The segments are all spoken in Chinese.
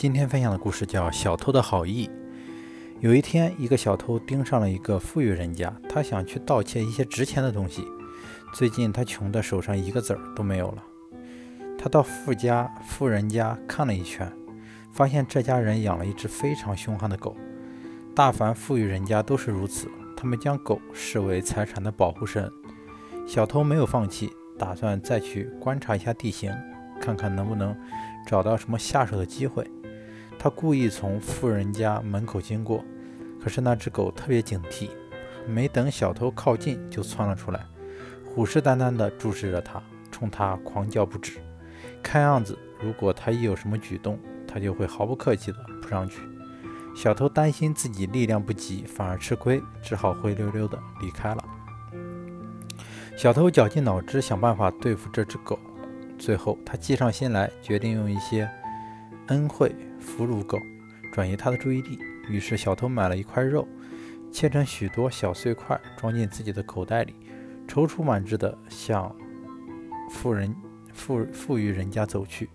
今天分享的故事叫《小偷的好意》。有一天，一个小偷盯上了一个富裕人家，他想去盗窃一些值钱的东西。最近他穷的手上一个子儿都没有了。他到富家富人家看了一圈，发现这家人养了一只非常凶悍的狗。大凡富裕人家都是如此，他们将狗视为财产的保护神。小偷没有放弃，打算再去观察一下地形，看看能不能找到什么下手的机会。他故意从富人家门口经过，可是那只狗特别警惕，没等小偷靠近就窜了出来，虎视眈眈地注视着他，冲他狂叫不止。看样子，如果他一有什么举动，他就会毫不客气地扑上去。小偷担心自己力量不及，反而吃亏，只好灰溜溜地离开了。小偷绞尽脑汁想办法对付这只狗，最后他计上心来，决定用一些恩惠。俘虏狗，转移他的注意力。于是，小偷买了一块肉，切成许多小碎块，装进自己的口袋里，踌躇满志地向富人富富裕人家走去。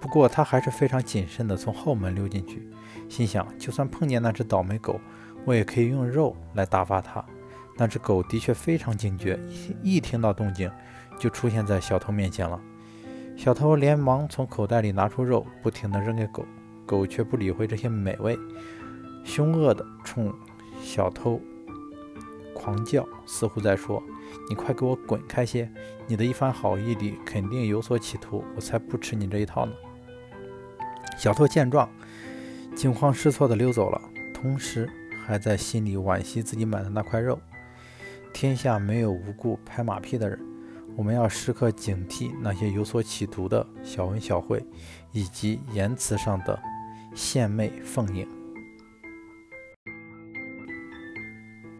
不过，他还是非常谨慎地从后门溜进去，心想：就算碰见那只倒霉狗，我也可以用肉来打发它。那只狗的确非常警觉，一听到动静，就出现在小偷面前了。小偷连忙从口袋里拿出肉，不停地扔给狗，狗却不理会这些美味，凶恶地冲小偷狂叫，似乎在说：“你快给我滚开些！你的一番好意里肯定有所企图，我才不吃你这一套呢。”小偷见状，惊慌失措地溜走了，同时还在心里惋惜自己买的那块肉。天下没有无故拍马屁的人。我们要时刻警惕那些有所企图的小恩小惠，以及言辞上的献媚奉迎。